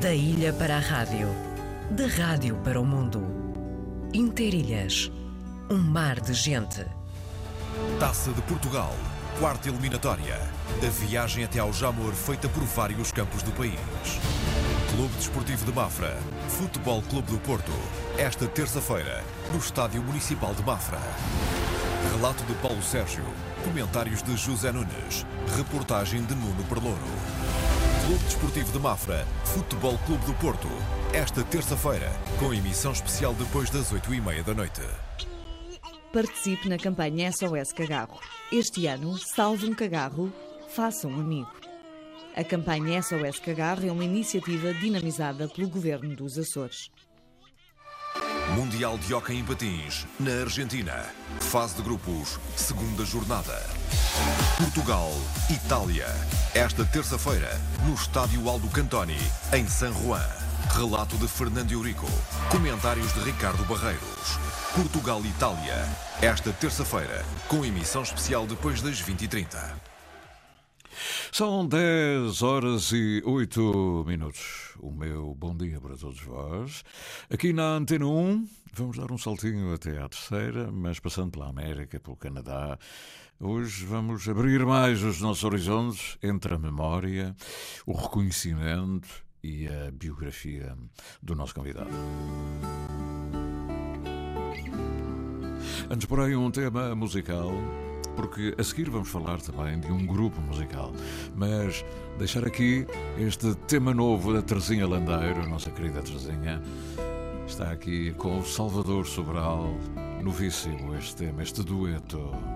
Da ilha para a rádio, da rádio para o mundo. Interilhas, um mar de gente. Taça de Portugal, quarta eliminatória. A viagem até ao Jamor feita por vários campos do país. Clube Desportivo de Mafra, Futebol Clube do Porto. Esta terça-feira, no Estádio Municipal de Mafra. Relato de Paulo Sérgio, comentários de José Nunes, reportagem de Nuno Perlouro. Clube Desportivo de Mafra, Futebol Clube do Porto. Esta terça-feira, com emissão especial depois das oito e meia da noite. Participe na campanha SOS Cagarro. Este ano, salve um cagarro, faça um amigo. A campanha SOS Cagarro é uma iniciativa dinamizada pelo Governo dos Açores. Mundial de Hockey em Patins, na Argentina. Fase de grupos, segunda jornada. Portugal, Itália. Esta terça-feira, no Estádio Aldo Cantoni, em San Juan. Relato de Fernando Eurico. Comentários de Ricardo Barreiros. Portugal-Itália. Esta terça-feira, com emissão especial depois das 20h30. São 10 horas e 8 minutos. O meu bom dia para todos vós. Aqui na Antena 1, vamos dar um saltinho até à terceira, mas passando pela América, pelo Canadá. Hoje vamos abrir mais os nossos horizontes entre a memória, o reconhecimento e a biografia do nosso convidado. Antes, porém, um tema musical porque a seguir vamos falar também de um grupo musical. Mas deixar aqui este tema novo da Terezinha Landeiro, a nossa querida Terezinha, está aqui com o Salvador Sobral, novíssimo este tema, este dueto.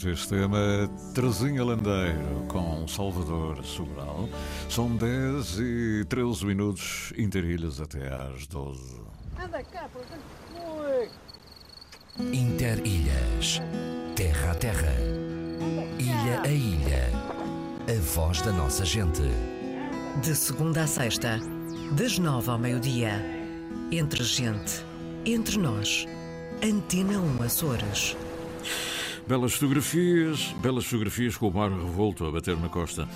Bonito este tema. Terezinha Landeiro com Salvador Sobral. São 10 e 13 minutos interilhas até às 12. Interilhas. Terra a terra. Ilha a ilha. A voz da nossa gente. De segunda a sexta, das nove ao meio-dia. Entre gente, entre nós. Antena 1 Açores. Belas fotografias, belas fotografias com o mar revolto a bater na costa.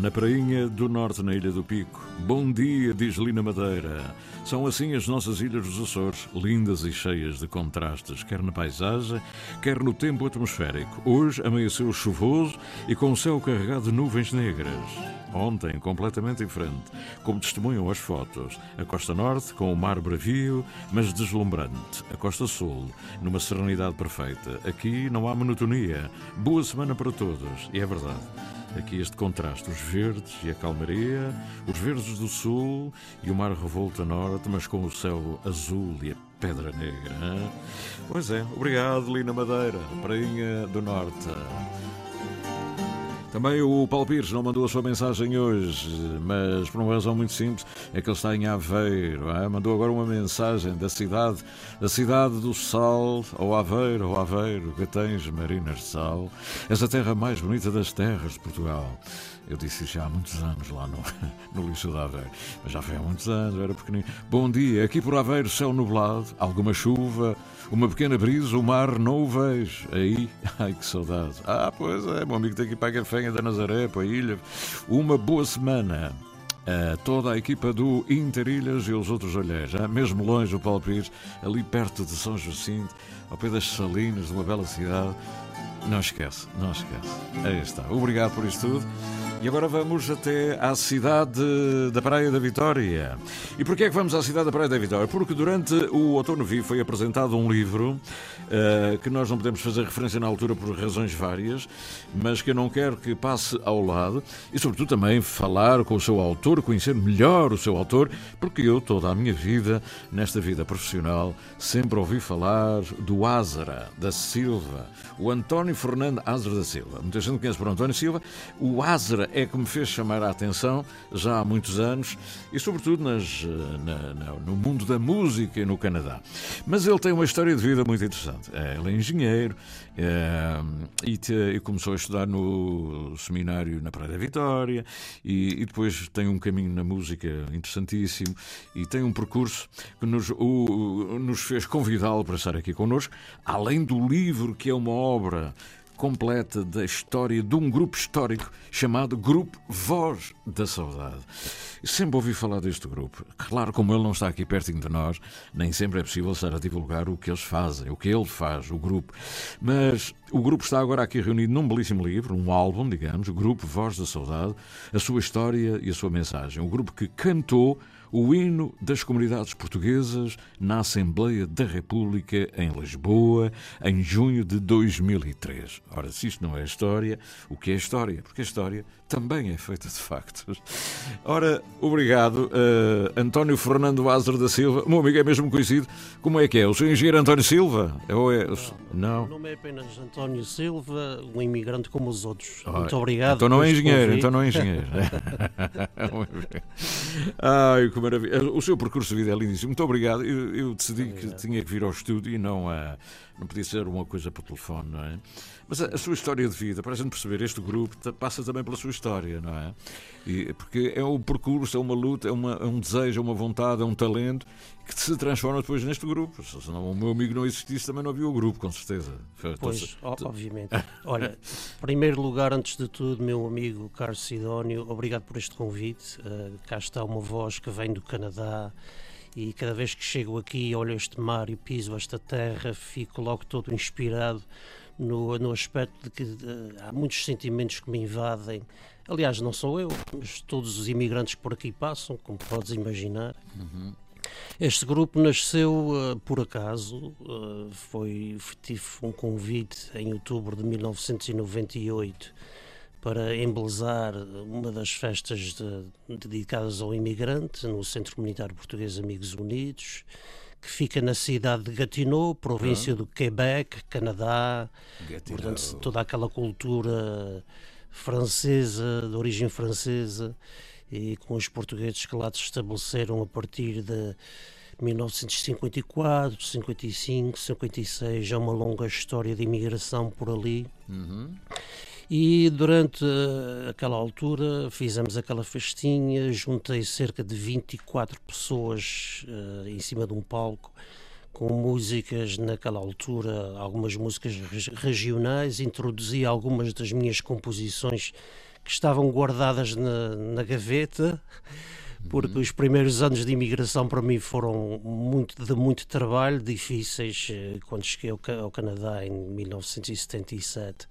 Na prainha do norte, na Ilha do Pico. Bom dia, diz Lina Madeira. São assim as nossas ilhas dos Açores, lindas e cheias de contrastes, quer na paisagem, quer no tempo atmosférico. Hoje amanheceu chuvoso e com o céu carregado de nuvens negras. Ontem, completamente diferente, como testemunham as fotos. A costa norte, com o mar bravio, mas deslumbrante. A costa sul, numa serenidade perfeita. Aqui não há monotonia. Boa semana para todos. E é verdade. Aqui este contraste, os verdes e a calmaria, os verdes do sul e o mar revolto a norte, mas com o céu azul e a pedra negra. Pois é, obrigado, Lina Madeira, Prainha do Norte. Também o Paulo Pires não mandou a sua mensagem hoje, mas por uma razão muito simples, é que ele está em Aveiro. ah, Mandou agora uma mensagem da cidade, da cidade do sal, ao Aveiro, ao Aveiro, que tens marinas de sal. És a terra mais bonita das terras de Portugal. Eu disse isso já há muitos anos lá no, no lixo de Aveiro. Mas já foi há muitos anos, era pequenino. Bom dia, aqui por Aveiro, céu nublado, alguma chuva, uma pequena brisa, o mar não o vejo. Aí, ai que saudade. Ah, pois é, meu amigo ir para a Garfenha da Nazaré, para a ilha. Uma boa semana. a toda a equipa do Interilhas e os outros olheiros, ah, mesmo longe o Paulo Pires, ali perto de São Jacinto, ao pé das Salinas, de uma bela cidade. Não esquece, não esquece. Aí está. Obrigado por isto tudo. E agora vamos até à cidade da Praia da Vitória. E porquê é que vamos à cidade da Praia da Vitória? Porque durante o Outono Vivo foi apresentado um livro eh, que nós não podemos fazer referência na altura por razões várias, mas que eu não quero que passe ao lado e, sobretudo, também falar com o seu autor, conhecer melhor o seu autor, porque eu, toda a minha vida, nesta vida profissional, sempre ouvi falar do Ázara da Silva, o António Fernando Ázara da Silva. Muita gente conhece por António Silva. O Ázara é que me fez chamar a atenção já há muitos anos e, sobretudo, nas, eh, na- na- no mundo da música e no Canadá. Mas ele tem uma história de vida muito interessante. Eh, Ele é engenheiro eh, e, te- e começou a estudar no seminário na Praia da Vitória e, e depois tem um caminho na música interessantíssimo e tem um percurso que nos, o- nos fez convidá-lo para estar aqui connosco, além do livro que é uma obra completa da história de um grupo histórico chamado Grupo Voz da Saudade. Sempre ouvi falar deste grupo. Claro, como ele não está aqui pertinho de nós, nem sempre é possível estar a divulgar o que eles fazem, o que ele faz, o grupo. Mas o grupo está agora aqui reunido num belíssimo livro, um álbum, digamos, Grupo Voz da Saudade, a sua história e a sua mensagem. O grupo que cantou o hino das comunidades portuguesas na Assembleia da República em Lisboa em junho de 2003. Ora, se isto não é história, o que é história? Porque a história também é feita de factos. Ora, obrigado, eh, António Fernando Ázaro da Silva. O meu amigo é mesmo conhecido. Como é que é? O seu engenheiro António Silva? Ou é... O Não. nome é apenas António Silva, um imigrante como os outros. Ah, Muito obrigado. Então não é engenheiro, então não é engenheiro. Ai, que maravilha. O seu percurso de vida é lindíssimo. Muito obrigado. Eu, eu decidi que tinha que vir ao estúdio e não, a, não podia ser uma coisa por telefone, não é? Mas a, a sua história de vida, para a gente perceber, este grupo passa também pela sua história, não é? E, porque é um percurso, é uma luta, é, uma- é um desejo, é uma vontade, é um talento que se transforma depois neste grupo. Se senão o meu amigo não existisse, também não havia o grupo, com certeza. Foi- Pois, o- obviamente. Olha, em primeiro lugar, antes de tudo, meu amigo Carlos Sidónio, obrigado por este convite. Uh, cá está uma voz que vem do Canadá e cada vez que chego aqui, olho este mar e piso esta terra, fico logo todo inspirado no, no aspecto de que uh, há muitos sentimentos que me invadem. Aliás, não sou eu, mas todos os imigrantes que por aqui passam, como podes imaginar. Uhum. Este grupo nasceu uh, por acaso, uh, foi, tive um convite em outubro de 1998 para embelezar uma das festas de, dedicadas ao imigrante no Centro Comunitário Português Amigos Unidos, que fica na cidade de Gatineau, província do Quebec, Canadá, Gatineau. portanto toda aquela cultura francesa, de origem francesa, e com os portugueses que lá se estabeleceram a partir de 1954, 55, 56, é uma longa história de imigração por ali. Uhum. E durante uh, aquela altura fizemos aquela festinha, juntei cerca de 24 pessoas uh, em cima de um palco com músicas naquela altura, algumas músicas regionais, introduzi algumas das minhas composições que estavam guardadas na, na gaveta, porque uhum. os primeiros anos de imigração para mim foram muito, de muito trabalho, difíceis, eh, quando cheguei ao, Canadá em 1977.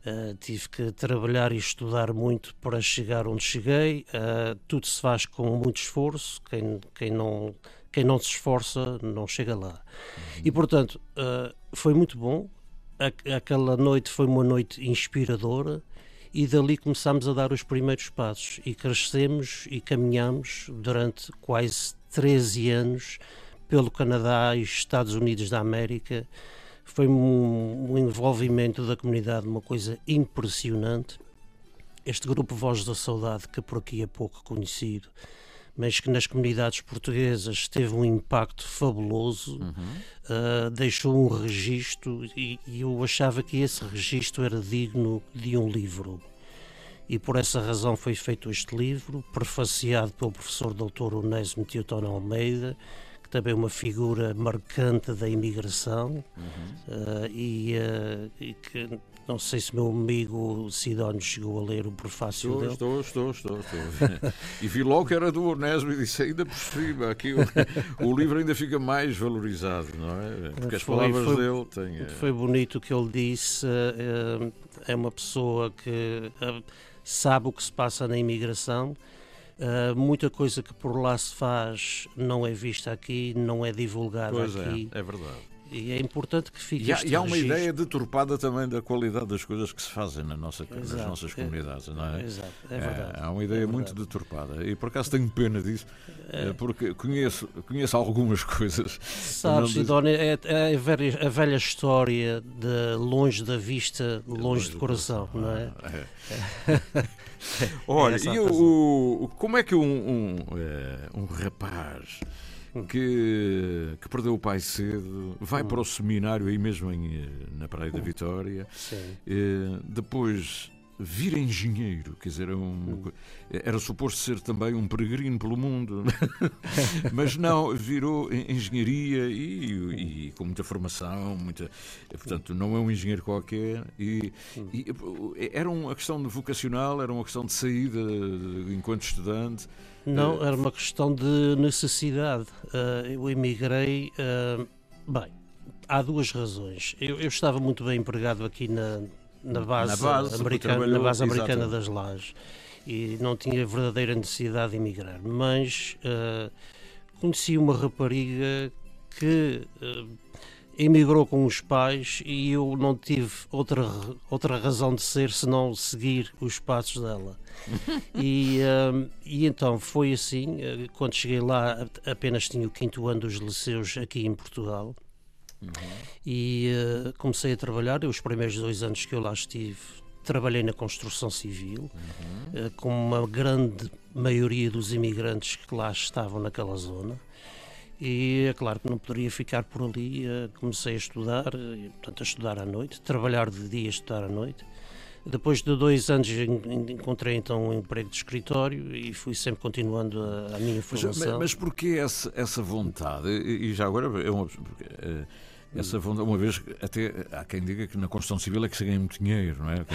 Uh, tive que trabalhar e estudar muito para chegar onde cheguei. Uh, tudo se faz com muito esforço. Quem, quem, não, quem não se esforça não chega lá. Uhum. E portanto, uh, foi muito bom. Aquela noite foi uma noite inspiradora e dali começámos a dar os primeiros passos e crescemos e caminhamos durante quase 13 anos pelo Canadá e Estados Unidos da América foi um, um envolvimento da comunidade, uma coisa impressionante. Este grupo Voz da Saudade, que por aqui é pouco conhecido, mas que nas comunidades portuguesas teve um impacto fabuloso, uhum. uh, deixou um registro e, e, eu achava que esse registro era digno de um livro. E por essa razão foi feito este livro, prefaciado pelo professor Dr. Onésimo Teotone Almeida, também uma figura marcante da imigração uhum. uh, e, uh, e, que não sei se meu amigo Sidónio chegou a ler o prefácio estou, dele. Estou, estou, estou, estou. e vi logo que era do Onésimo e disse ainda por cima, aqui o, o, livro ainda fica mais valorizado, não é? Porque as palavras foi, dele têm... Foi bonito o que ele disse, uh, é uma pessoa que sabe o que se passa na imigração, Uh, muita coisa que por lá se faz não é vista aqui, não é divulgada pois aqui. É, é verdade. E é importante que fique e há, e há uma registro. ideia deturpada também da qualidade das coisas que se fazem na nossa, Exato, nas nossas comunidades, é, não é? Exato, é verdade. É, há uma ideia é muito deturpada e por acaso tenho pena disso, é. porque conheço, conheço algumas coisas. Sabes, Sidónia, é, a, velha, a, velha, história de longe da vista, longe, longe do coração, coração, não é? é. Olha, e o, como é que um, um, um rapaz que, que perdeu o pai cedo, vai hum. para o seminário aí mesmo em, na Praia da Vitória, eh, depois vira engenheiro, quer dizer, um, era suposto ser também um peregrino pelo mundo, mas não, virou engenharia e, e, com muita formação, muita, portanto, não é um engenheiro qualquer. E, e era uma questão de vocacional, era uma questão de saída enquanto estudante. Não, era uma questão de necessidade. Uh, eu emigrei. Uh, bem, há duas razões. Eu, eu, estava muito bem empregado aqui na, na base, na base americana, na base americana das lajes e não tinha verdadeira necessidade de emigrar. Mas uh, conheci uma rapariga que uh, emigrou com os pais e eu não tive outra, outra razão de ser senão seguir os passos dela. e, uh, e então foi assim, quando cheguei lá apenas tinha o quinto ano dos liceus aqui em Portugal Uhum. E uh, comecei a trabalhar. Os primeiros dois anos que eu lá estive, trabalhei na construção civil, uhum. uh, com uma grande maioria dos imigrantes que lá estavam naquela zona. E é claro que não poderia ficar por ali. Uh, comecei a estudar, portanto, a estudar à noite, trabalhar de dia, estudar à noite. Depois de dois anos encontrei então um emprego de escritório e fui sempre continuando a, a minha formação. Mas, mas porquê essa, essa vontade? E já agora é uma, essa vontade, uma vez, até há quem diga que na construção civil é que se ganha muito dinheiro, não é?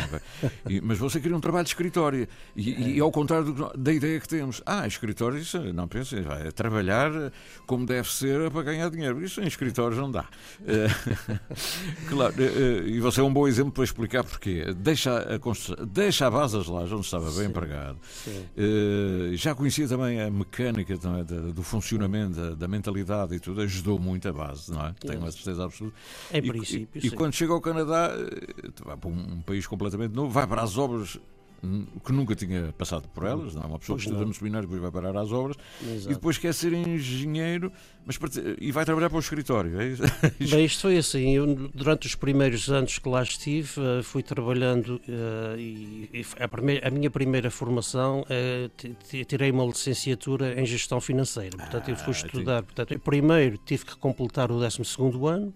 E, mas você queria um trabalho de escritório. E, e ao contrário do- da ideia que temos, ah, escritório, isso não pensa, é trabalhar como deve ser para ganhar dinheiro. Isso em escritórios não dá. Eh, claro, eh, eh, e você é um bom exemplo para explicar porquê. Deixa a, construção, deixa a base das lajes, onde estava bem empregado. Sim. Eh, já conhecia também a mecânica é, do funcionamento, da, da mentalidade e tudo, ajudou muito a base, não é? Tenho uma certeza absoluta. Em E- princípio, e, e quando chega ao Canadá, eh, vai para um, um país completamente novo, vai para as obras hum, que nunca tinha passado por elas, não é? Uma pessoa Pois que estuda não. no seminário depois vai parar às obras e Exato. depois quer ser engenheiro mas e vai trabalhar para o escritório. É? Bem, isto foi assim. Eu, durante os primeiros anos que lá estive, eh, fui trabalhando eh, e, e a, primeira- a minha primeira formação, ti- tirei uma licenciatura em gestão financeira. Portanto, eu fui Ah, estudar. Portanto, eu primeiro tive que completar o 12º ano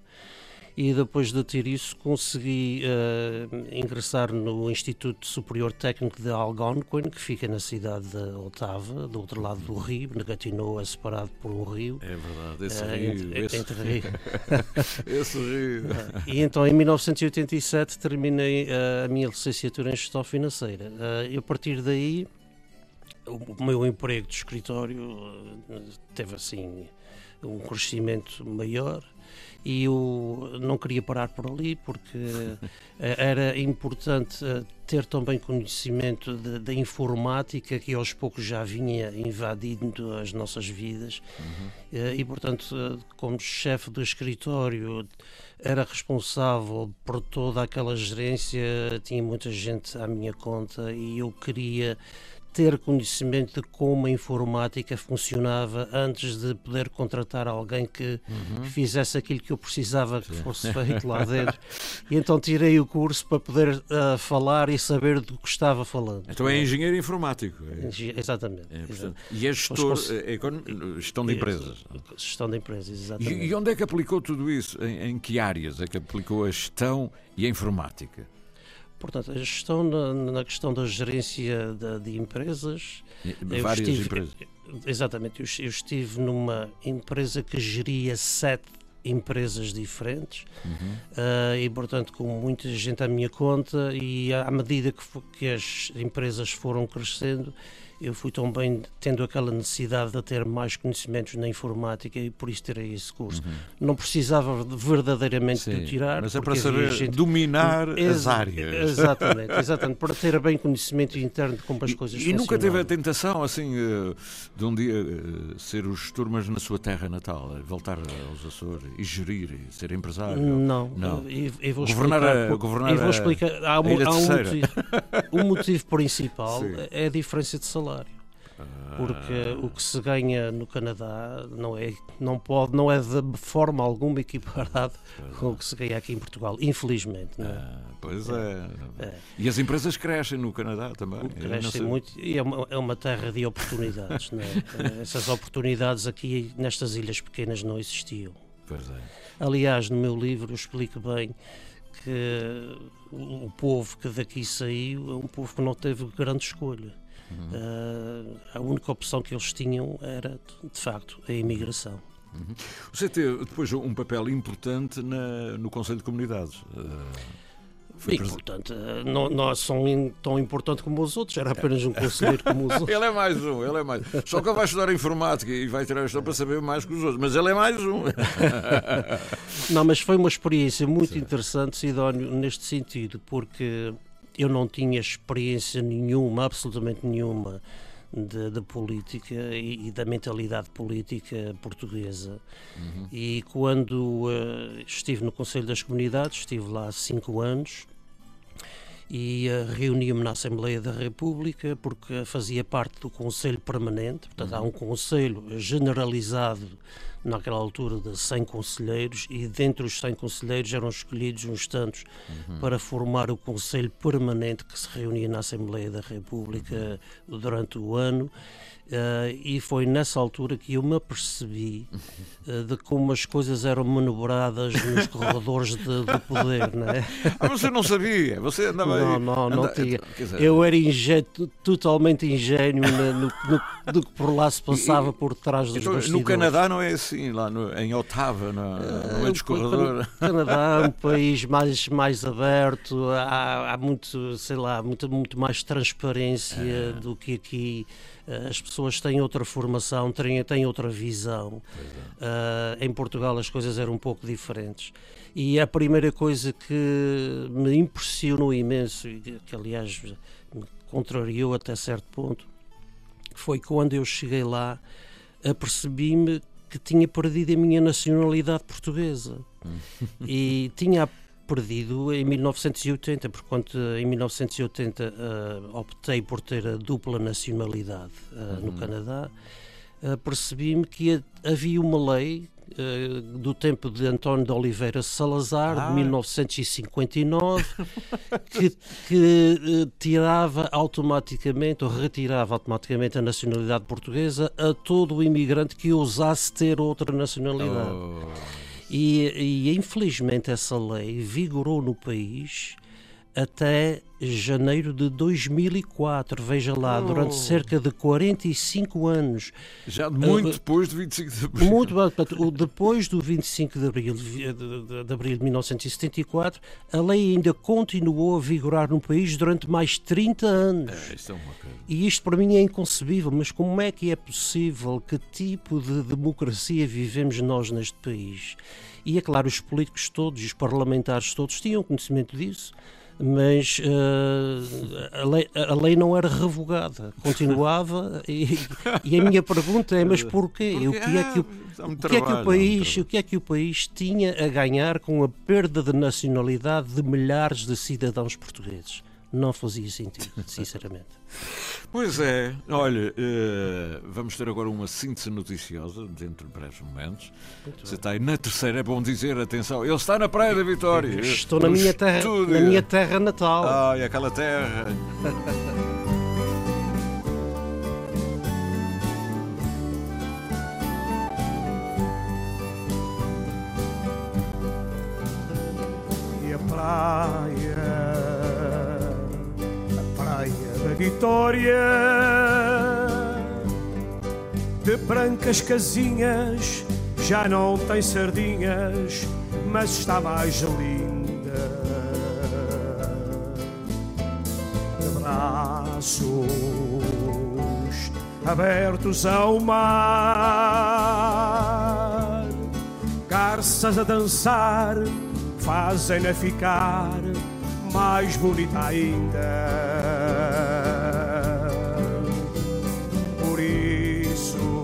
e depois de ter isso consegui eh, ingressar no Instituto Superior Técnico de Algonquin, que fica na cidade de Otava, do outro lado do rio. Gatineau é separado por um rio. É verdade, esse eh, rio, entre, esse, entre rio. esse rio. E então em 1987 terminei eh, a minha licenciatura em gestão financeira. E a partir daí o, meu emprego de escritório teve assim um crescimento maior e eu não queria parar por ali porque eh, era importante eh, ter também conhecimento da informática que aos poucos já vinha invadindo as nossas vidas. Eh, e portanto como chefe do escritório era responsável por toda aquela gerência, tinha muita gente à minha conta e eu queria ter conhecimento de como a informática funcionava antes de poder contratar alguém que fizesse aquilo que eu precisava que fosse feito lá dentro. E então tirei o curso para poder ah, falar e saber do que estava falando. Então é engenheiro informático. É, Engi- Exatamente. é, portanto, e é gestor, cons- é, econo- gestão de empresas. Gestão de empresas, E, exatamente. e onde é que aplicou tudo isso? Em, em que áreas é que aplicou a gestão e a informática? Portanto, a gestão na, na questão da gerência de, de empresas. Várias estive- empresas. Exatamente, eu, eu estive numa empresa que geria sete empresas diferentes Uhum. ah, e, portanto, com muita gente à minha conta. E à medida que, que as empresas foram crescendo, eu fui também tendo aquela necessidade de ter mais conhecimentos na informática e por isso tirei esse curso. Não precisava de- verdadeiramente de o Sim, tirar, mas é para saber gente dominar Ex- as áreas. Exatamente, exatamente, para ter bem conhecimento interno de como as E- coisas e, nunca teve a tentação, assim, eh, de um dia eh, ser o gestor, mas na sua terra natal, eh, voltar aos Açores e gerir, e ser empresário? Não, Não. Eu, eu vou Governar explicar, a- governar eu vou a- explicar. Há, um, há um motivo, o motivo principal Sim. é a diferença de salário. Porque Ah. o que se ganha no Canadá não é, não pode, não é de forma alguma equiparado com o que se ganha aqui em Portugal, infelizmente. É? Ah, pois é. É. E as empresas crescem no Canadá também. Crescem muito e é uma, é uma terra de oportunidades. é? Essas oportunidades aqui nestas ilhas pequenas não existiam. É. Aliás, no meu livro eu explico bem que o povo que daqui saiu é um povo que não teve grande escolha. Ah, a única opção que eles tinham era, de facto, a imigração. Você teve depois um papel importante na- no Conselho de Comunidades. Eh, foi E, portanto, ah, não, não são in- tão importante como os outros, era apenas um conselheiro como os outros. Ele é mais um, ele é mais Só que ele vai estudar informática e vai tirar a gestão para saber mais que os outros, mas ele é mais um. Não, mas foi uma experiência muito interessante, Sidónio, neste sentido, porque eu não tinha experiência nenhuma, absolutamente nenhuma, de, de política e, e da mentalidade política portuguesa. E quando eh, estive no Conselho das Comunidades, estive lá há cinco anos, e eh, reuni-me na Assembleia da República porque fazia parte do Conselho Permanente, portanto há um Conselho generalizado naquela altura de 100 conselheiros e dentre os 100 conselheiros eram escolhidos uns tantos para formar o Conselho Permanente que se reunia na Assembleia da República durante o ano eh, e foi nessa altura que eu me apercebi eh, de como as coisas eram manobradas nos corredores do poder, não é? Ah, você não sabia, você andava não, não, não anda- tinha. Eu era ingê- totalmente ingênuo na- no, no- do que por lá se passava por trás dos então, bastidores. no Canadá não é assim, lá no- em Otava, no, no meio dos O corredores. Canadá é um país mais, mais aberto, há, há muito, sei lá, muito, muito mais transparência É. do que aqui. Eh, As pessoas têm outra formação, têm, têm outra visão. é. Eh, em Portugal as coisas eram um pouco diferentes. E a primeira coisa que me impressionou imenso, e que que, aliás me contrariou até certo ponto, foi quando eu cheguei lá, apercebi-me que tinha perdido a minha nacionalidade portuguesa. e tinha perdido em 1980, porque quando em 1980 eh, optei por ter a dupla nacionalidade eh, no Canadá, eh, percebi-me que ha- havia uma lei do tempo de António de Oliveira Salazar, Ah. de 1959, que, que tirava automaticamente ou retirava automaticamente a nacionalidade portuguesa a todo o imigrante que ousasse ter outra nacionalidade. Oh, E, e infelizmente essa lei vigorou no país até janeiro de 2004. Veja lá, durante Oh. cerca de 45 anos. já muito Eh, depois de 25 de abril. Muito portanto, o- depois do 25 de abril de, de- de abril de 1974, a lei ainda continuou a vigorar no país durante mais 30 anos. É, isto é uma coisa. E isto para mim é inconcebível, mas como é que é possível? Que tipo de democracia vivemos nós neste país? E é claro, os políticos todos, os parlamentares todos tinham conhecimento disso, mas eh, a, lei, a lei não era revogada, continuava. e, e a minha pergunta é: mas porquê? O que é que o, o que é que o país, o que é que o país tinha a ganhar com a perda de nacionalidade de milhares de cidadãos portugueses? Não fazia sentido, sinceramente. Pois é, olha, eh, vamos ter agora uma síntese noticiosa dentro de breves momentos. Você está aí na terceira, é bom dizer, atenção, ele está na Praia da Vitória. Estou na minha terra, na minha terra natal. Ai, aquela terra. E a praia, Vitória, de brancas casinhas, já não tem sardinhas, mas está mais linda. Braços abertos ao mar, garças a dançar, fazem-na ficar mais bonita ainda. Por isso,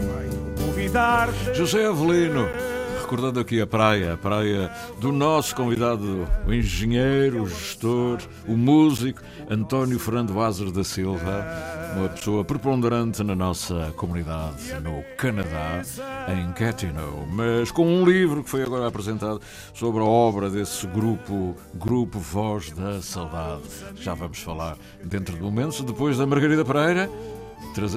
venho convidar-te. José Avelino, recordando aqui a praia, a praia do nosso convidado, o engenheiro, o gestor, o músico, António Fernando Azer da Silva, uma pessoa preponderante na nossa comunidade no Canadá, em Gatineau, mas com um livro que foi agora apresentado sobre a obra desse grupo, Grupo Voz da Saudade. Já vamos falar dentro de momentos, depois da Margarida Pereira.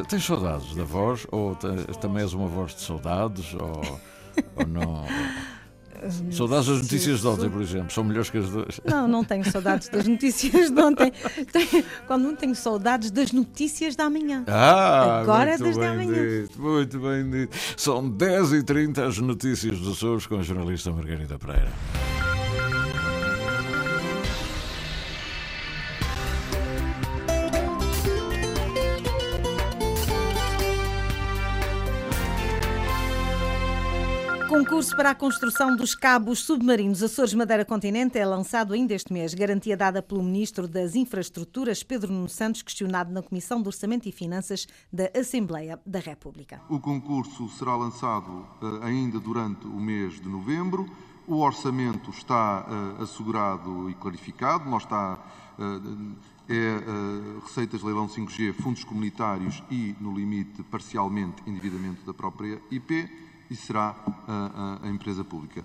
Tens saudades da voz? Ou também és uma voz de saudades? Ou, ou não? Saudades das notícias de ontem, por exemplo, são melhores que as duas. Não, não tenho saudades das notícias de ontem. Tenho- quando não tenho saudades das notícias da manhã. Ah, Agora desde bem amanhã. dito, muito bem dito. São 10h30 as notícias dos Açores com a jornalista Margarida Pereira. Concurso para a construção dos cabos submarinos Açores Madeira Continente é lançado ainda este mês. Garantia dada pelo Ministro das Infraestruturas, Pedro Nuno Santos, questionado na Comissão de Orçamento e Finanças da Assembleia da República. O concurso será lançado eh, ainda durante o mês de novembro. O orçamento está eh, assegurado e clarificado. Nós está eh, é eh, receitas leilão 5G, fundos comunitários e, no limite, parcialmente endividamento da própria IP e será a, a- empresa pública,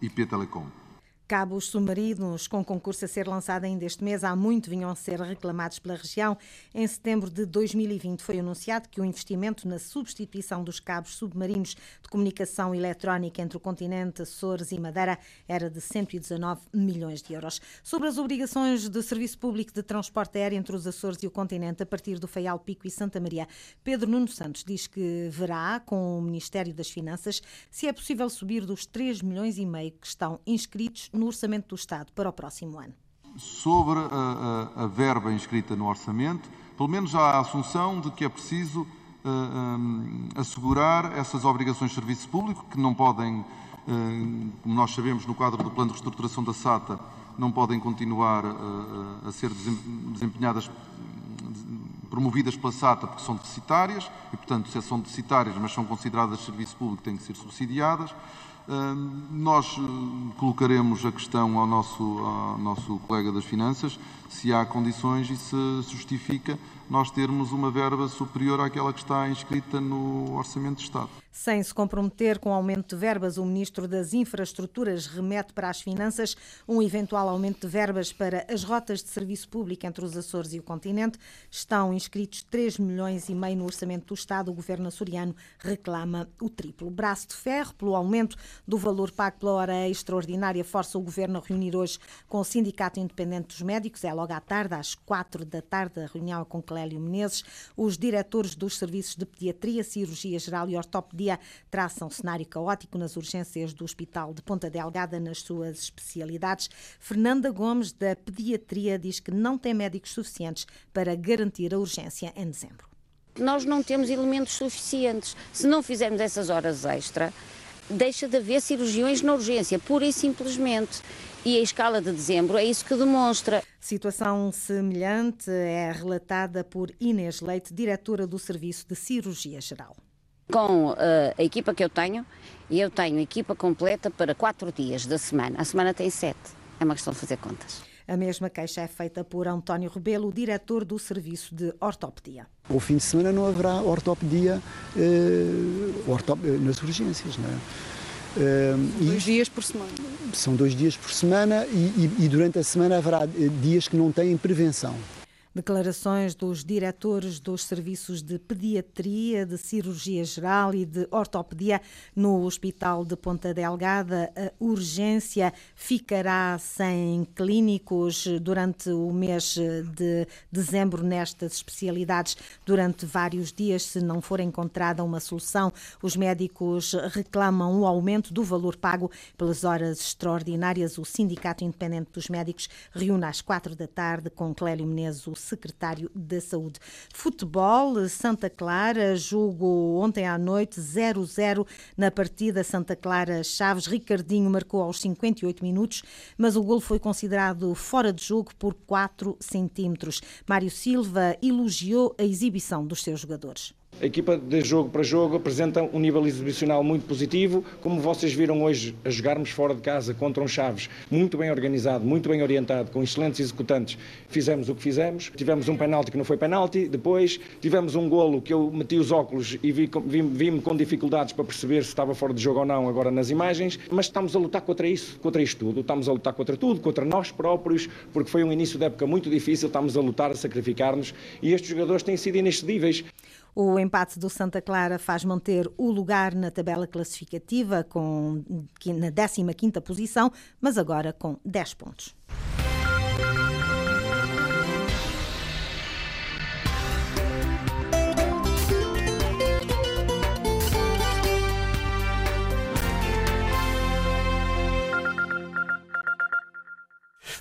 IP Telecom. Cabos submarinos com concurso a ser lançado ainda este mês, há muito vinham a ser reclamados pela região. Em setembro de 2020 foi anunciado que o investimento na substituição dos cabos submarinos de comunicação eletrónica entre o continente, Açores e Madeira era de 119 milhões de euros. Sobre as obrigações de serviço público de transporte aéreo entre os Açores e o continente a partir do Feial Pico e Santa Maria, Pedro Nuno Santos diz que verá com o Ministério das Finanças se é possível subir dos 3 milhões e meio que estão inscritos no Orçamento do Estado para o próximo ano. Sobre a, a, a verba inscrita no orçamento, pelo menos há a assunção de que é preciso uh, um, assegurar essas obrigações de serviço público, que não podem, uh, como nós sabemos no quadro do plano de reestruturação da SATA, não podem continuar uh, a ser desempenhadas, promovidas pela SATA porque são deficitárias, e portanto, se são deficitárias, mas são consideradas de serviço público, têm que ser subsidiadas. Nós colocaremos a questão ao nosso, ao nosso colega das Finanças se há condições e se justifica nós termos uma verba superior àquela que está inscrita no Orçamento de Estado. Sem se comprometer com aumento de verbas, o Ministro das Infraestruturas remete para as Finanças um eventual aumento de verbas para as rotas de serviço público entre os Açores e o continente. Estão inscritos 3 milhões e meio no Orçamento do Estado. O Governo açoriano reclama o triplo. Braço de ferro pelo aumento do valor pago pela hora extraordinária força o Governo a reunir hoje com o Sindicato Independente dos Médicos. É logo à tarde, às 4 da tarde, a reunião com Clélio Menezes. Os diretores dos serviços de pediatria, cirurgia geral e ortopedia traçam cenário caótico nas urgências do Hospital de Ponta Delgada nas suas especialidades. Fernanda Gomes, da pediatria, diz que não tem médicos suficientes para garantir a urgência em dezembro. Nós não temos elementos suficientes. Se não fizermos essas horas extra, deixa de haver cirurgiões na urgência, pura e simplesmente. E a escala de dezembro é isso que demonstra. Situação semelhante é relatada por Inês Leite, diretora do Serviço de Cirurgia Geral. Com uh, a equipa que eu tenho, eu tenho equipa completa para quatro dias da semana. A semana tem sete. É uma questão de fazer contas. A mesma queixa é feita por António Rebelo, diretor do Serviço de Ortopedia. O fim de semana não haverá ortopedia uh, ortop nas urgências, não é? Uh, dois dias por semana. São dois dias por semana e, e, e durante a semana haverá dias que não têm prevenção. Declarações dos diretores dos serviços de pediatria, de cirurgia geral e de ortopedia no Hospital de Ponta Delgada. A urgência ficará sem clínicos durante o mês de dezembro nestas especialidades durante vários dias, se não for encontrada uma solução. Os médicos reclamam o aumento do valor pago pelas horas extraordinárias. O Sindicato Independente dos Médicos reúne às quatro da tarde com Clélio Menezes, o secretário da Saúde. Futebol, Santa Clara, jogo ontem à noite 0-0 na partida Santa Clara-Chaves. Ricardinho marcou aos 58 minutos, mas o gol foi considerado fora de jogo por 4 centímetros. Mário Silva elogiou a exibição dos seus jogadores. A equipa de jogo para jogo apresenta um nível exibicional muito positivo, como vocês viram hoje a jogarmos fora de casa contra um Chaves muito bem organizado, muito bem orientado, com excelentes executantes. Fizemos o que fizemos, tivemos um penalti que não foi penalti, depois tivemos um golo que eu meti os óculos e vi-me vi, vi com dificuldades para perceber se estava fora de jogo ou não agora nas imagens, mas estamos a lutar contra isso, contra isto tudo, estamos a lutar contra tudo, contra nós próprios, porque foi um início de época muito difícil, estamos a lutar, a sacrificar-nos. E estes jogadores têm sido inexcedíveis. O empate do Santa Clara faz manter o lugar na tabela classificativa com, na 15ª posição, mas agora com 10 pontos.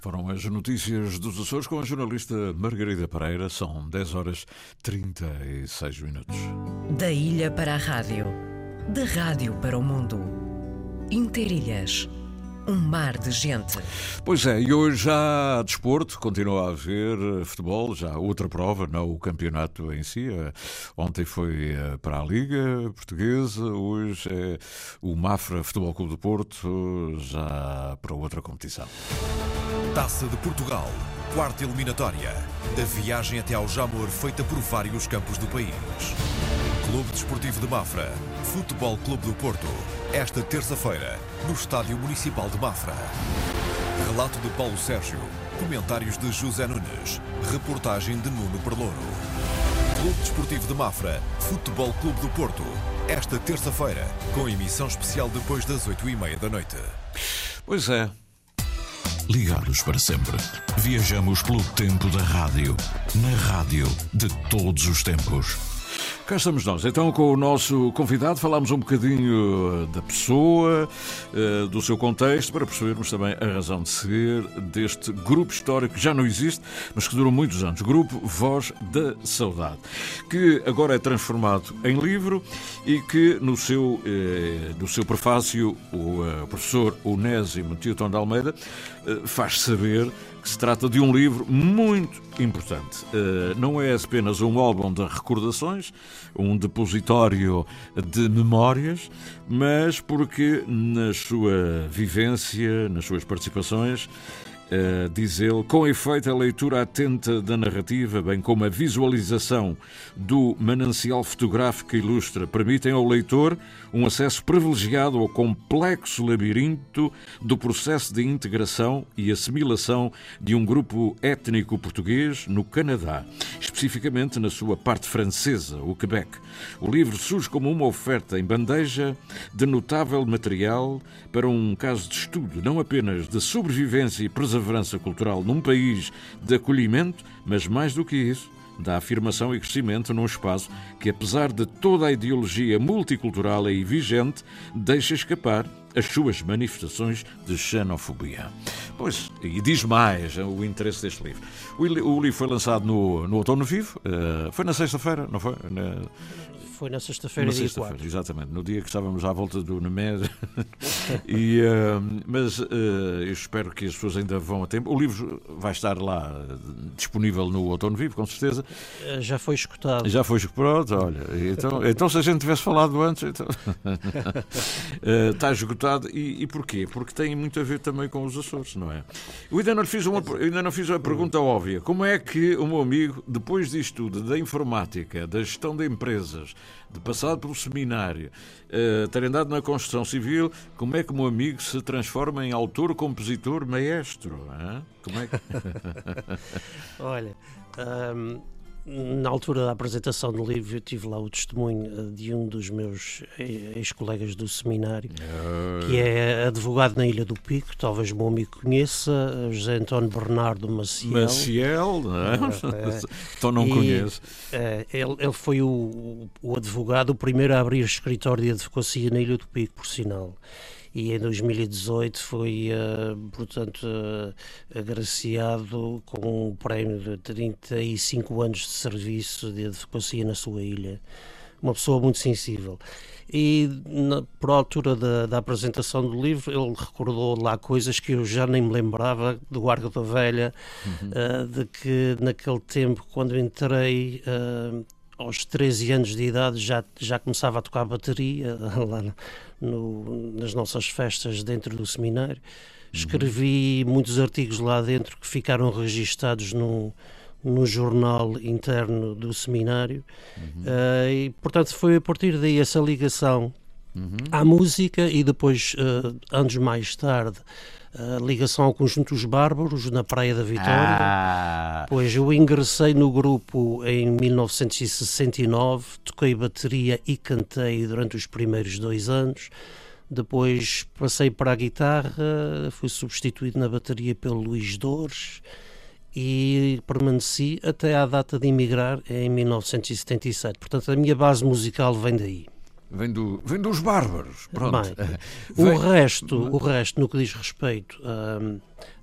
Foram as notícias dos Açores com a jornalista Margarida Pereira. São 10 horas 36 minutos. Da ilha para a rádio, da rádio para o mundo. Interilhas. Um mar de gente. Pois é, e hoje já há desporto, continua a haver futebol, já há outra prova, não o campeonato em si. Ontem foi para a Liga Portuguesa, hoje é o Mafra Futebol Clube do Porto, já para outra competição. Taça de Portugal, quarta eliminatória. A viagem até ao Jamor feita por vários campos do país. Clube Desportivo de Mafra, Futebol Clube do Porto. Esta terça-feira, no Estádio Municipal de Mafra. Relato de Paulo Sérgio. Comentários de José Nunes. Reportagem de Nuno Perlouro. Clube Desportivo de Mafra. Futebol Clube do Porto. Esta terça-feira, com emissão especial depois das oito e meia da noite. Pois é. Ligados para sempre. Viajamos pelo tempo da rádio. Na rádio de todos os tempos. Cá estamos nós. Então, com o nosso convidado, falámos um bocadinho eh, da pessoa, eh, do seu contexto, para percebermos também a razão de ser deste grupo histórico que já não existe, mas que durou muitos anos. Grupo Voz da Saudade, que agora é transformado em livro e que no seu, eh, no seu prefácio o professor Onésimo Tilton de Almeida faz saber se trata de um livro muito importante. Não é apenas um álbum de recordações, um depositório de memórias, mas porque na sua vivência, nas suas participações, Uh, diz ele, com efeito, a leitura atenta da narrativa, bem como a visualização do manancial fotográfico que ilustra, permitem ao leitor um acesso privilegiado ao complexo labirinto do processo de integração e assimilação de um grupo étnico português no Canadá, especificamente na sua parte francesa, o Quebec. O livro surge como uma oferta em bandeja de notável material para um caso de estudo, não apenas de sobrevivência e perseverança cultural num país de acolhimento, mas mais do que isso, da afirmação e crescimento num espaço que, apesar de toda a ideologia multicultural aí vigente, deixa escapar as suas manifestações de xenofobia. Pois, e diz mais o interesse deste livro. O, livro foi lançado no, no Outono Vivo, uh, foi na sexta-feira, não foi? Foi na sexta-feira, dia sexta 4. Exatamente, no dia que estávamos à volta do Nemed. e, uh, mas uh, eu espero que as pessoas ainda vão a tempo. O livro vai estar lá disponível no Outono Vivo, com certeza. Uh, já foi escutado. Já foi escutado, olha. Então, então se a gente tivesse falado antes, então... está esgotado. E, e porquê? Porque tem muito a ver também com os Açores, não é? Eu ainda não fiz uma, ainda não fiz uma pergunta óbvia. Como é que o meu amigo, depois disto tudo, da informática, da gestão de empresas, de passado pelo seminário, uh, ter andado na construção civil, como é que meu amigo se transforma em autor, compositor, maestro? Hein? Como é que... Olha, um, na altura da apresentação do livro, eu tive lá o testemunho eh, de um dos meus ex-colegas do seminário, que é advogado na Ilha do Pico, talvez o meu amigo conheça, José António Bernardo Maciel. Maciel, não é? é então não e, conheço. É, ele, ele foi o, o advogado, o primeiro a abrir escritório de advocacia na Ilha do Pico, por sinal e em 2018 foi, uh, portanto, uh, agraciado com um prémio de 35 anos de serviço de advocacia na sua ilha. Uma pessoa muito sensível. E na, por altura da, da, apresentação do livro, ele recordou lá coisas que eu já nem me lembrava do Arco da Velha, uhum. uh, de que naquele tempo, quando entrei, aos 13 anos de idade já, já começava a tocar bateria lá no, nas nossas festas dentro do seminário. Escrevi uhum. muitos artigos lá dentro que ficaram registados no, no jornal interno do seminário uhum. uh, e portanto foi a partir daí essa ligação uhum. à música e depois uh, anos mais tarde a ligação ao conjunto dos Bárbaros na Praia da Vitória. Ah. Pois eu ingressei no grupo em 1969, toquei bateria e cantei durante os primeiros dois anos. Depois passei para a guitarra, fui substituído na bateria pelo Luís Dores e permaneci até à data de emigrar em 1977. Portanto, a minha base musical vem daí. Vem, do, vem dos bárbaros. Pronto. Bem, vem... o, resto, o resto, no que diz respeito um,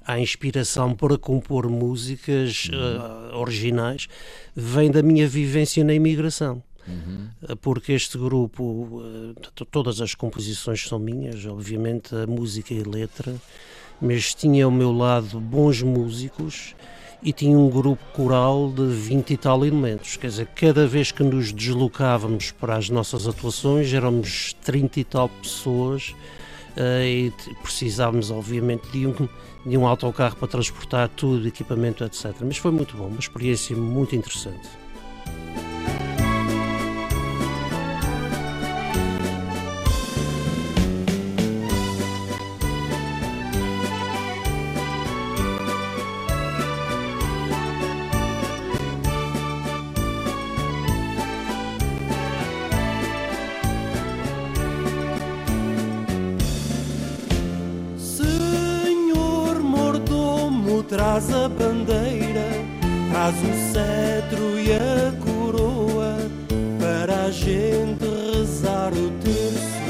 à inspiração para compor músicas uh, originais, vem da minha vivência na imigração. Uhum. Porque este grupo, todas as composições são minhas, obviamente, a música e a letra, mas tinha ao meu lado bons músicos e tinha um grupo coral de 20 e tal elementos. Quer dizer, cada vez que nos deslocávamos para as nossas atuações, éramos 30 e tal pessoas uh, e precisávamos, obviamente, de um, de um autocarro para transportar tudo, equipamento, etc. Mas foi muito bom, uma experiência muito interessante. Traz a bandeira, traz o cetro e a coroa para a gente rezar o terço.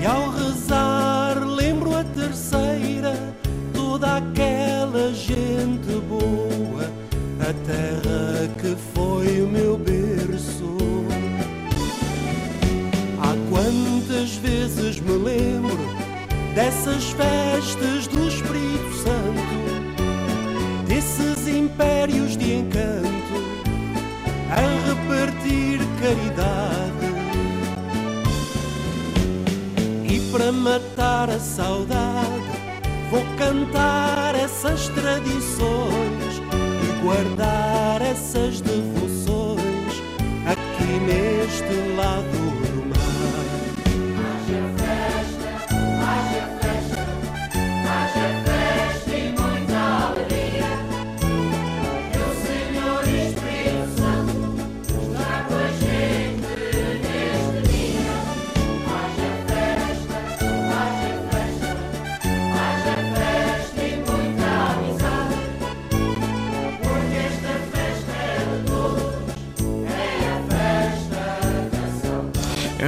E ao rezar, lembro a terceira, toda aquela gente boa, a terra que foi o meu berço. Há quantas vezes me lembro dessas festas caridade. E para matar a saudade, vou cantar essas tradições e guardar essas devoções aqui neste lado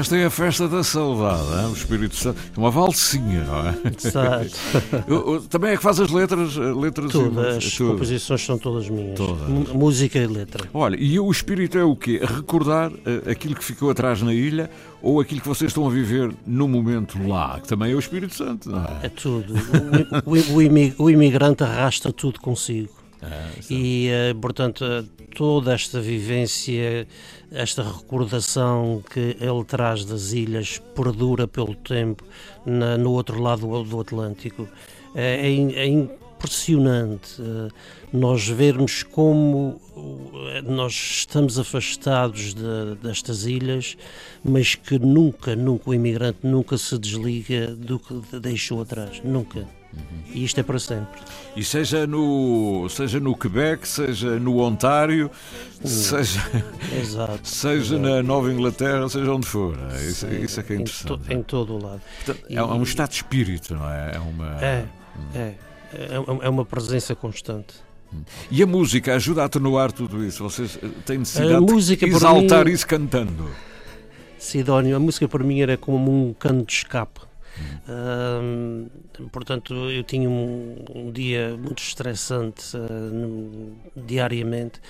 Esta é a festa da saudade, hein? o Espírito Santo. É uma valsinha, não é? Exato. Também é que faz as letras? eh, letras música? as Tudo. composições são todas minhas. Todas. Música e letra. Olha, e o espírito é o quê? Recordar eh, aquilo que ficou atrás na ilha ou aquilo que vocês estão a viver no momento lá, que também é o Espírito Santo, não é? É tudo. O, o- o imigrante arrasta tudo consigo. E, eh, portanto, toda esta vivência, esta recordação que ele traz das ilhas perdura pelo tempo na- no outro lado do, Atlântico. É, é é impressionante eh, nós vermos como eh, nós estamos afastados de- destas ilhas, mas que nunca, nunca o imigrante nunca se desliga do que deixou atrás. Nunca. E isto é para sempre. E seja no, seja no Quebec, seja no Ontário, seja, Exato, seja na Nova Inglaterra, seja onde for. É Isso, isso é que é Em interessante. to- em todo o lado. Portanto, E- é, um estado de espírito, não é? É uma. É, é, é, é uma presença constante. E a música ajuda a atenuar tudo isso? Vocês eh, têm A necessidade música, de exaltar mim- isso cantando? Sidónio, a música para mim era como um cano de escape. Ahm, portanto, eu tinha um, um dia muito estressante no- diariamente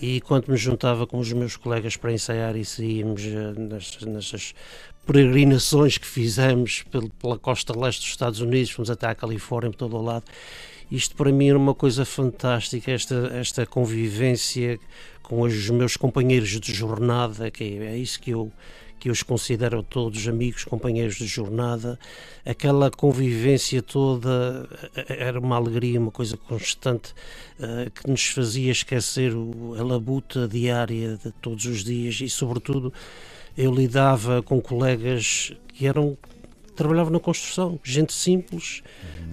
e quando me juntava com os meus colegas para ensaiar e saímos nestas peregrinações que fizemos pel- pela costa leste dos Estados Unidos, fomos até à Califórnia, por todo o lado, isto para mim era uma coisa fantástica, esta, esta convivência com os meus companheiros de jornada, que é, é isso que eu, que os considero todos amigos, companheiros de jornada, aquela convivência toda eh, era uma alegria, uma coisa constante eh, que nos fazia esquecer a labuta diária de todos os dias e, sobretudo, eu lidava com colegas que eram trabalhavam na construção, gente simples,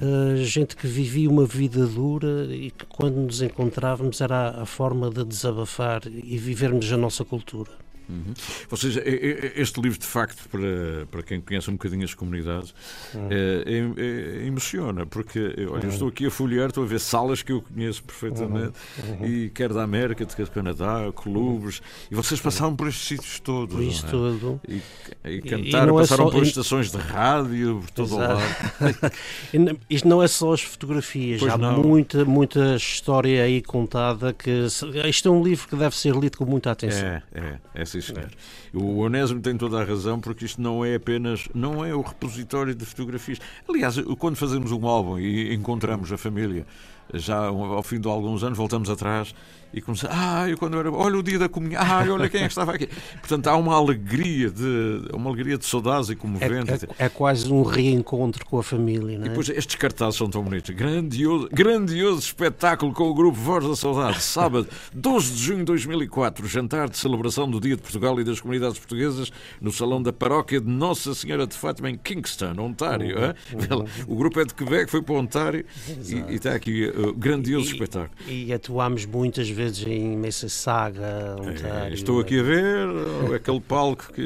eh, gente que vivia uma vida dura e que quando nos encontrávamos era a forma de desabafar e vivermos a nossa cultura. Uhum. Ou seja, e- este livro, de facto, para, para quem conhece um bocadinho as comunidades, Uhum. é, é- emociona, porque eu- olha, eu Uhum. estou aqui a folhear, estou a ver salas que eu conheço perfeitamente, Uhum. Uhum. e quer da América, quer do Canadá, clubes, e vocês passaram por estes sítios todos. Por isto é? tudo. E, e cantaram, e é passaram só- por e- estações de rádio, por todo o Exato. lado. E n- Isto não é só as fotografias, Pois há não. muita, muita história aí contada que isto é um livro que deve ser lido com muita atenção. É, é, é sim, senhor. O Onésimo tem toda a razão, porque isto não é apenas, não é o repositório de fotografias. Aliás, quando fazemos um álbum e encontramos a família, já ao fim de alguns anos, voltamos atrás e começamos, ah, eu quando era, olha o dia da comunhão, ah, olha quem é que estava aqui. Portanto, há uma alegria de, uma alegria de saudades e comovente. É, é- é quase um reencontro com a família, não E é? depois estes cartazes são tão bonitos. Grandioso, grandioso espetáculo com o grupo Voz da Saudade. Sábado, 12 de junho de 2004. Jantar de celebração do Dia de Portugal e das Comunidades Portuguesas no Salão da Paróquia de Nossa Senhora de Fátima em Kingston, Ontário. Uhum, lá, O grupo é de Quebec, foi para Ontário e, e está aqui uh, grandioso e, espetáculo. E atuámos muitas vezes em Messa Saga, é, Estou aqui a ver aquele palco que.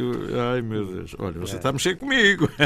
Ai meu Deus, olha, você é. está a mexer comigo.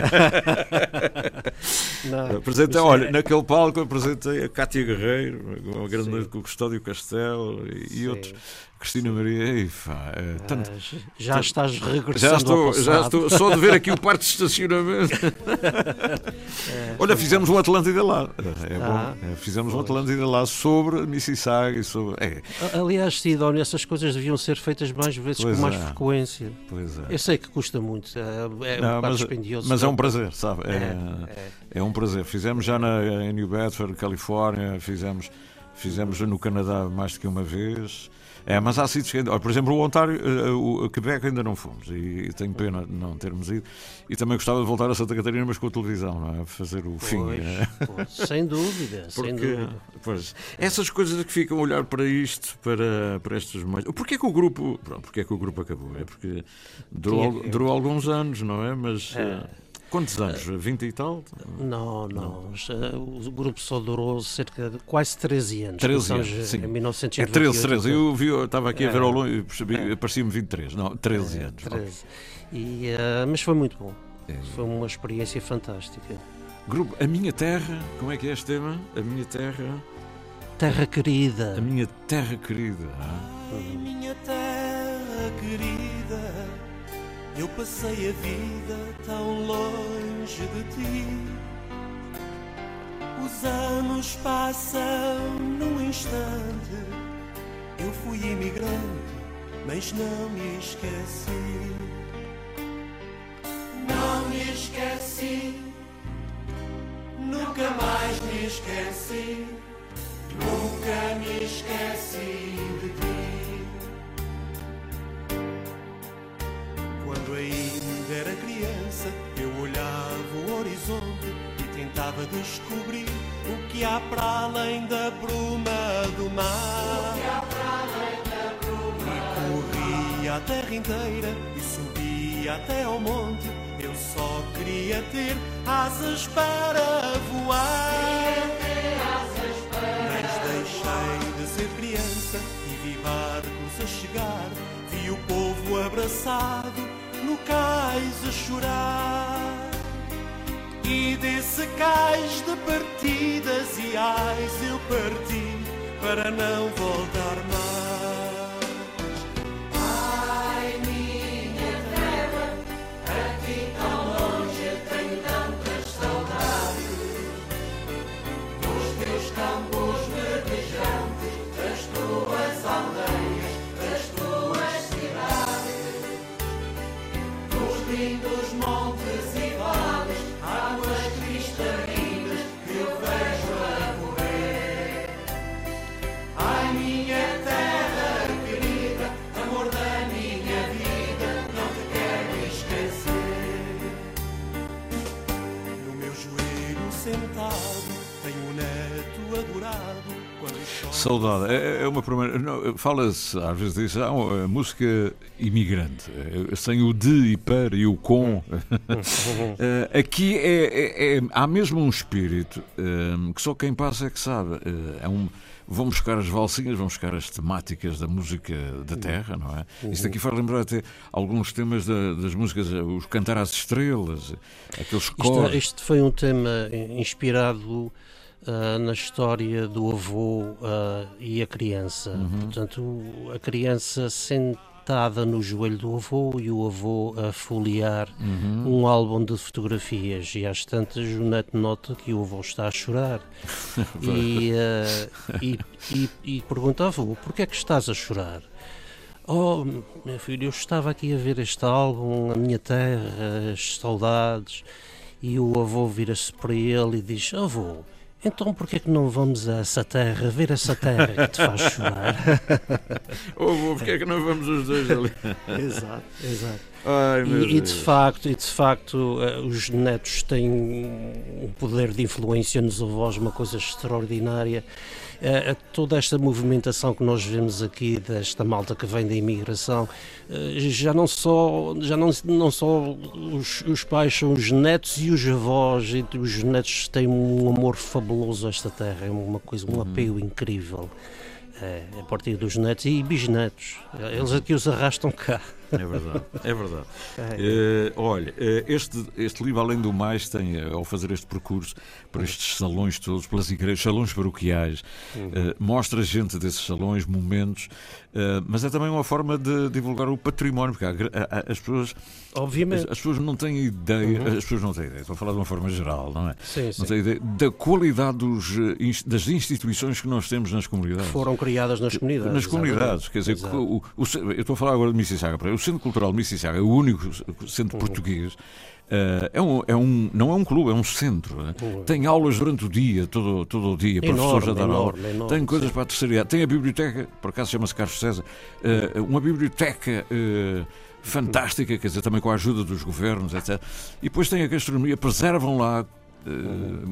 Não, apresentei, olha, é... naquele palco apresentei a Cátia Guerreiro, uma grande noite com o Custódio Castelo e, e outros. Cristina Maria, eifa, é, tanto, ah, já tanto, estás regressando já estou, já estou só de ver aqui o parque de estacionamento. é, Olha, fizemos um Atlântida lá. É ah, bom. É, fizemos pois. um Atlântida lá sobre Mississauga e sobre. É. Aliás, Sidónio, essas coisas deviam ser feitas mais vezes pois com mais é. frequência. Pois é. Eu sei que custa muito, é, é Não, um mas, dispendioso. Mas é um prazer, sabe? É, é, um prazer. Fizemos já na, em New Bedford, Califórnia, fizemos, fizemos no Canadá mais do que uma vez. É, mas há sítios que ainda. Por exemplo, o Ontário, eh, o Quebec ainda não fomos e tenho pena de não termos ido. E também gostava de voltar a Santa Catarina, mas com a televisão, não é? Fazer o pois, fim. É? Pois, sem dúvida, Porque, sem dúvida. Pois, essas coisas que ficam a olhar para isto, para, para estes meios. Porquê que o grupo. Pronto, porquê que o grupo acabou? É porque durou, durou alguns anos, não é? Mas. É. Eh, Quantos anos? 20 e tal? Não, não. não. O grupo só durou cerca de quase 13 anos. 13 anos, sim. Em 1998. É 13, 13. Eu, vi, eu estava aqui a ver ao longe e percebi, é. parecia-me 23. Não, 13 é, anos. 13. E, uh, mas foi muito bom. É. Foi uma experiência fantástica. Grupo A Minha Terra, como é que é este tema? A Minha Terra. Terra querida. A minha terra querida. Ah. Ai, minha terra querida eu passei a vida tão longe de ti. Os anos passam num instante. Eu fui imigrante, mas não me esqueci. Não me esqueci. Nunca mais me esqueci. Nunca me esqueci de ti. Horizonte e tentava descobrir o que há para além da bruma do mar. E corria a terra inteira e subia até ao monte. Eu só queria ter asas para voar. Mas deixei de ser criança e vi barcos a chegar. Vi o povo abraçado no cais a chorar. E desse cais de partidas e ais eu parti para não voltar mais. Saudade. É, é uma primeira. Fala-se às vezes disso, ah, uma música imigrante, é, sem o de e para e o com. Eh, aqui é, é, é, há mesmo um espírito que só quem passa é que sabe. Eh, é um, vão buscar as valsinhas, vão buscar as temáticas da música da terra, não é? Uhum. Isto aqui faz lembrar até alguns temas da, das músicas, os Cantar às Estrelas, aqueles cores. Isto, isto foi um tema inspirado uh, na história do avô uh, e a criança. Uhum. Portanto, a criança sentada no joelho do avô e o avô a folhear uhum. um álbum de fotografias. E às tantas, o neto nota que o avô está a chorar. e, uh, e, e, e pergunta ao avô: porquê é que estás a chorar? Oh, meu filho, eu estava aqui a ver este álbum, a minha terra, as saudades, e o avô vira-se para ele e diz: Avô, então porquê é que não vamos a essa terra, ver essa terra que te faz chorar? Ou oh, porquê é que não vamos os dois ali? exato, exato. Ai, e, e de facto, e de facto eh, os netos têm um poder de influência nos avós, uma coisa extraordinária. Eh, toda esta movimentação que nós vemos aqui desta malta que vem da imigração, eh, já não só, já não, não só os, os pais são os netos e os avós, e os netos têm um amor fabuloso a esta terra, é uma coisa, um apego incrível. É, a partir dos netos e bisnetos. Eles aqui os arrastam cá. É verdade, é verdade. É. Eh, olha, eh, este, este livro, além do mais, tem, eh, ao fazer este percurso por estes salões todos, pelas igrejas, salões paroquiais, Uhum. eh, mostra gente desses salões, momentos, eh, mas é também uma forma de divulgar o património, porque há há- há- as pessoas. Obviamente. As, as pessoas não têm ideia, Uhum. as pessoas não têm ideia, estou a falar de uma forma geral, não é? Sim, não sim. têm ideia da qualidade dos, das instituições que nós temos nas comunidades. Foram criadas nas comunidades. Nas comunidades, exatamente. quer dizer, o, o- eu estou a falar agora de Mississauga, o Centro Cultural de Mississauga é o único centro Uhum. português. eh, é um, é um, não é um clube, é um centro. né? Tem aulas durante o dia, todo, todo o dia, Enorme, professores a dar aula. tem coisas sim. para a terceira idade. Tem a biblioteca, por acaso chama-se Carlos César, eh, uma biblioteca eh, fantástica, quer dizer, também com a ajuda dos governos, etc. E depois tem a gastronomia, preservam lá. Eh,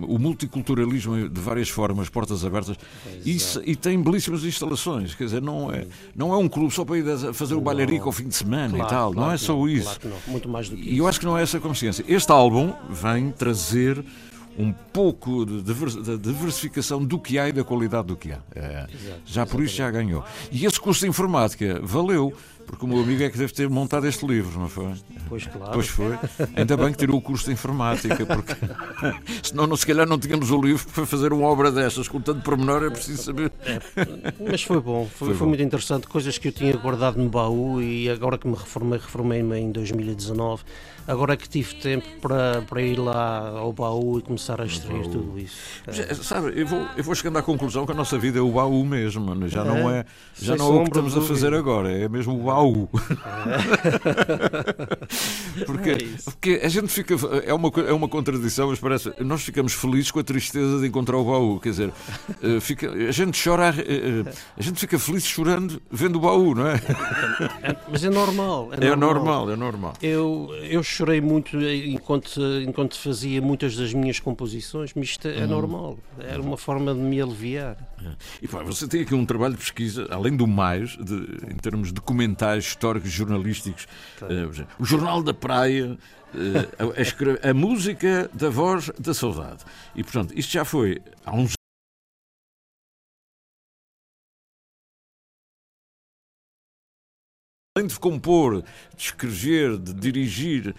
o multiculturalismo de várias formas, portas abertas, e, se- e tem belíssimas instalações. Quer dizer, não é, não é um clube só para ir fazer o bailarico ao fim de semana Claro, e tal. não claro é que só não, isso. claro não. Muito mais do que E eu acho que não é essa a consciência. Este álbum vem trazer um pouco de diversificação do que há e da qualidade do que há. É, já por isso já ganhou. E esse curso de informática valeu, porque o meu amigo é que deve ter montado este livro, não foi? Pois claro. Pois foi. Ainda bem que tirou o curso de informática, porque senão não, se calhar não tínhamos o livro para fazer uma obra destas. Com tanto pormenor é preciso saber. Mas foi bom, foi, Foi foi bom. muito interessante. Coisas que eu tinha guardado no baú e agora que me reformei, reformei-me em 2019. Agora que tive tempo para, para ir lá ao baú e começar a extrair tudo isso. Já, Sabe, eu vou, eu vou chegando à conclusão que a nossa vida é o baú mesmo, já não é, já Sem não é o que estamos a fazer agora, é mesmo o baú. Porque, É isso. porque a gente fica, é uma, é uma contradição, mas parece, nós ficamos felizes com a tristeza de encontrar o baú, quer dizer, eh, fica, a gente chora, eh, eh, a gente fica feliz chorando vendo o baú, não é? Mas é normal. É normal, é normal. Eu, eu chorei muito enquanto, enquanto fazia muitas das minhas composições, mas isto é Hum. normal. Era uma forma de me aliviar. E pá, você tem aqui um trabalho de pesquisa, além do mais, de- em termos documentais, históricos, jornalísticos. eh, por exemplo, o Jornal da Praia, eh, a, a a música da voz da saudade. E portanto, isto já foi há uns Além de compor, de escrever, de dirigir, eh,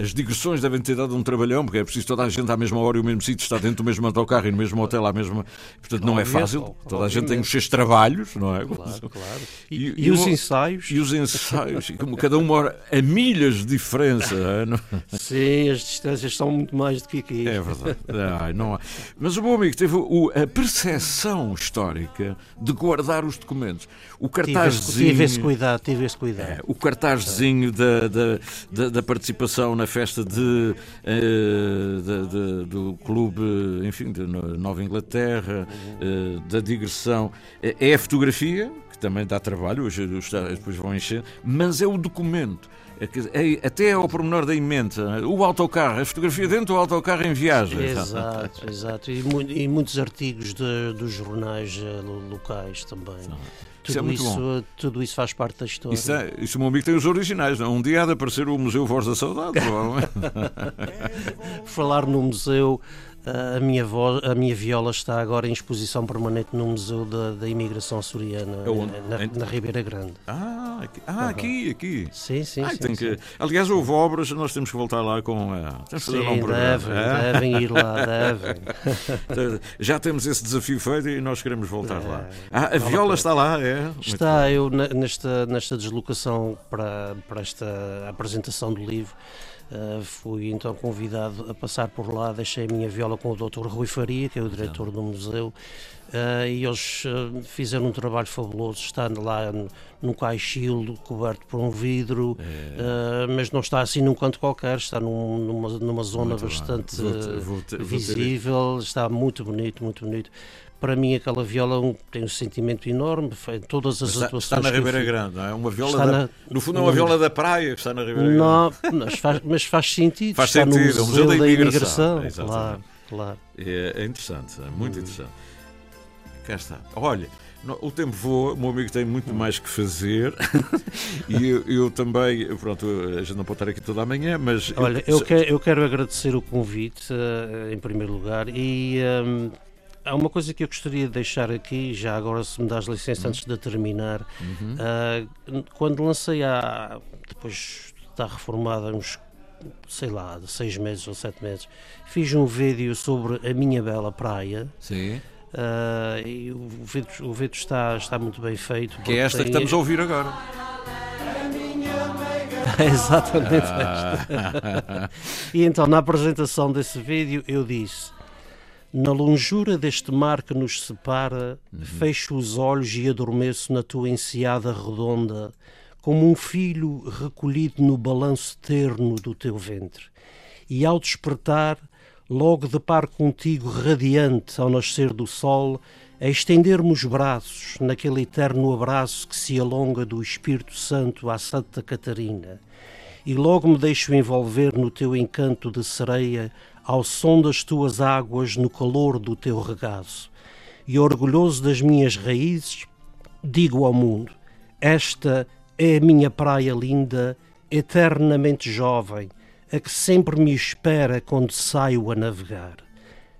as digressões devem ter dado um trabalhão, porque é preciso toda a gente à mesma hora e o mesmo sítio, está dentro do mesmo autocarro e no mesmo hotel à mesma. Portanto, não é fácil. Toda a gente tem os seus trabalhos, não é? Claro, claro. E, E- e os ensaios? E os ensaios, e como cada um mora a milhas de diferença. é? Sim, as distâncias são muito mais do que aqui. É verdade. Ai, não há. Mas o meu amigo teve o- a percepção histórica de guardar os documentos. O Tive esse, cartazzinho. tive esse cuidado, tive esse cuidado. É, o cartazzinho da, da, da, da participação na festa de, eh, da- da- do clube, enfim, de No- Nova Inglaterra, eh, da digressão. É é a fotografia, que também dá trabalho, hoje depois vão encher, mas é o documento. É é- até ao pormenor da emenda, o autocarro, a fotografia dentro do autocarro em viagem. Exato, exato. E, mu- muitos artigos de- dos jornais eh, lo- locais também. Isso é Tudo muito isso, bom. tudo isso faz parte da história. Isso, é, isso o meu amigo tem os originais. Não? é? Um dia há de aparecer o Museu Voz da Saudade, provavelmente. Falar no museu, a minha, voz, a minha viola está agora em exposição permanente no Museu da, da Imigração Açoriana, Aonde? eh, na, na Ribeira Grande. Ah, aqui, ah, aqui, aqui. Sim, sim, sim, sim. que... Aliás, houve obras, nós temos que voltar lá com. temos fazer lá um Sim, programa. devem, Ah? devem ir lá, devem. Já temos esse desafio feito e nós queremos voltar lá. É, Ah, a viola está lá, é? Muito Está, eu ne- nesta, nesta deslocação para, para esta apresentação do livro, Uh, fui então convidado a passar por lá, deixei a minha viola com o Dr. Rui Faria, que é o diretor do museu, uh, e eles uh, fizeram um trabalho fabuloso, estando lá num caixilho coberto por um vidro, é. mas não está assim num canto qualquer, está num, numa, numa zona muito bastante vou vou visível, está muito bonito, muito bonito para mim aquela viola tem um sentimento enorme, todas as está, atuações. Está na Ribeira Grande, não é? Uma viola da, na, no fundo é uma viola da praia que está na Ribeira não, Grande. Mas faz, mas faz sentido. Faz sentido, no museu, é um museu da imigração. imigração. Claro, claro. É, é, interessante, é muito hum. interessante. Cá está. Olha, o tempo voa, o meu amigo tem muito mais que fazer e eu, eu, também, pronto, a gente não pode estar aqui toda a manhã, mas. Olha, eu, eu, quero, eu quero agradecer o convite, uh, em primeiro lugar, e. Um, Há uma coisa que eu gostaria de deixar aqui, já agora se me dás licença uhum. antes de terminar. Uhum. Uh, quando lancei há, depois de estar reformada uns, sei lá, seis meses ou sete meses, fiz um vídeo sobre a minha bela praia. Sim. Uh, e o vídeo, o vídeo está, está muito bem feito. Que é esta tem... que estamos a ouvir agora. É exatamente esta. e então, na apresentação desse vídeo, eu disse na longura deste mar que nos separa, uhum. fecho os olhos e adormeço na tua enseada redonda, como um filho recolhido no balanço terno do teu ventre. E ao despertar, logo deparo contigo radiante ao nascer do sol, a estender-me os braços naquele eterno abraço que se alonga do Espírito Santo à Santa Catarina. E logo me deixo envolver no teu encanto de sereia, ao som das tuas águas no calor do teu regaço. E orgulhoso das minhas raízes, digo ao mundo: esta é a minha praia linda, eternamente jovem, a que sempre me espera quando saio a navegar.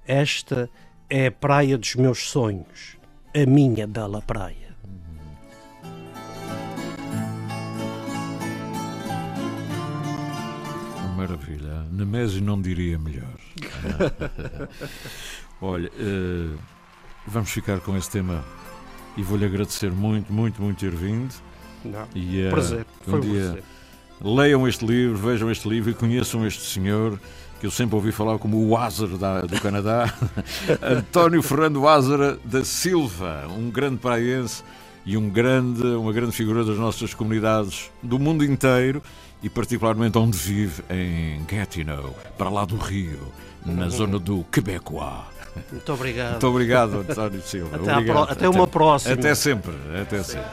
Esta é a praia dos meus sonhos, a minha bela praia. Maravilha. Nemésio não diria melhor. Olha, uh, vamos ficar com esse tema e vou-lhe agradecer muito, muito, muito ter vindo. Não. E, uh, prazer. Foi um dia prazer. leiam este livro, vejam este livro e conheçam este senhor que eu sempre ouvi falar como o Ázara do Canadá, António Fernando Ázara da Silva, um grande praense e um grande, uma grande figura das nossas comunidades do mundo inteiro e particularmente onde vive em Gatineau, para lá do Rio, na zona do Quebecois. Muito obrigado. Muito obrigado, António Silva. Até, obrigado. Pro... até uma próxima. Até sempre. Até sempre.